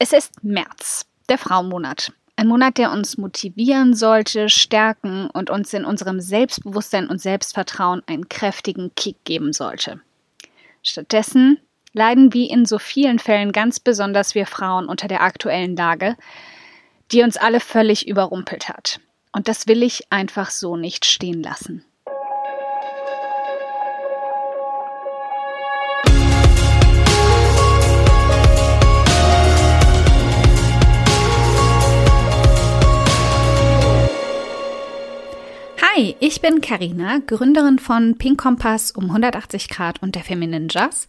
Es ist März, der Frauenmonat. Ein Monat, der uns motivieren sollte, stärken und uns in unserem Selbstbewusstsein und Selbstvertrauen einen kräftigen Kick geben sollte. Stattdessen leiden wie in so vielen Fällen ganz besonders wir Frauen unter der aktuellen Lage, die uns alle völlig überrumpelt hat. Und das will ich einfach so nicht stehen lassen. Hi, ich bin Karina, Gründerin von Pink Kompass um 180 Grad und der Feminine Jazz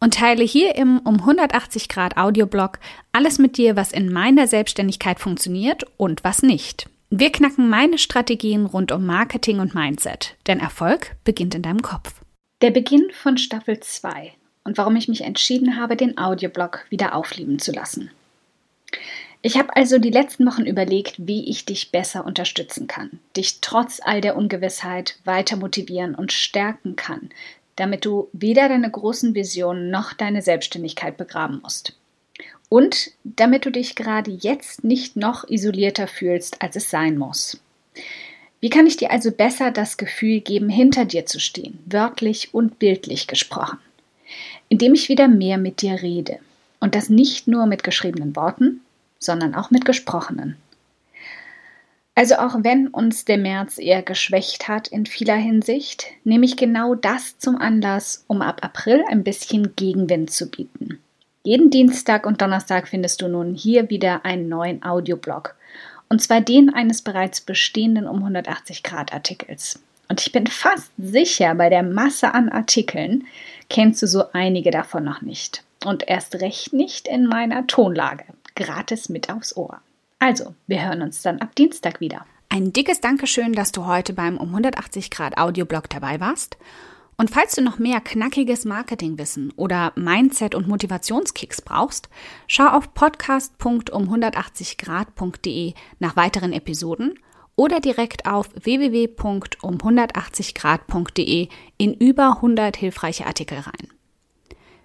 und teile hier im um 180 Grad Audioblog alles mit dir, was in meiner Selbstständigkeit funktioniert und was nicht. Wir knacken meine Strategien rund um Marketing und Mindset, denn Erfolg beginnt in deinem Kopf. Der Beginn von Staffel 2 und warum ich mich entschieden habe, den Audioblog wieder aufleben zu lassen. Ich habe also die letzten Wochen überlegt, wie ich dich besser unterstützen kann, dich trotz all der Ungewissheit weiter motivieren und stärken kann, damit du weder deine großen Visionen noch deine Selbstständigkeit begraben musst. Und damit du dich gerade jetzt nicht noch isolierter fühlst, als es sein muss. Wie kann ich dir also besser das Gefühl geben, hinter dir zu stehen, wörtlich und bildlich gesprochen? Indem ich wieder mehr mit dir rede. Und das nicht nur mit geschriebenen Worten, sondern auch mit gesprochenen. Also auch wenn uns der März eher geschwächt hat in vieler Hinsicht, nehme ich genau das zum Anlass, um ab April ein bisschen Gegenwind zu bieten. Jeden Dienstag und Donnerstag findest du nun hier wieder einen neuen Audioblog. Und zwar den eines bereits bestehenden um 180 Grad Artikels. Und ich bin fast sicher, bei der Masse an Artikeln kennst du so einige davon noch nicht. Und erst recht nicht in meiner Tonlage gratis mit aufs Ohr. Also, wir hören uns dann ab Dienstag wieder. Ein dickes Dankeschön, dass du heute beim um 180 Grad Audioblog dabei warst. Und falls du noch mehr knackiges Marketingwissen oder Mindset- und Motivationskicks brauchst, schau auf podcast.um180grad.de nach weiteren Episoden oder direkt auf www.um180grad.de in über 100 hilfreiche Artikel rein.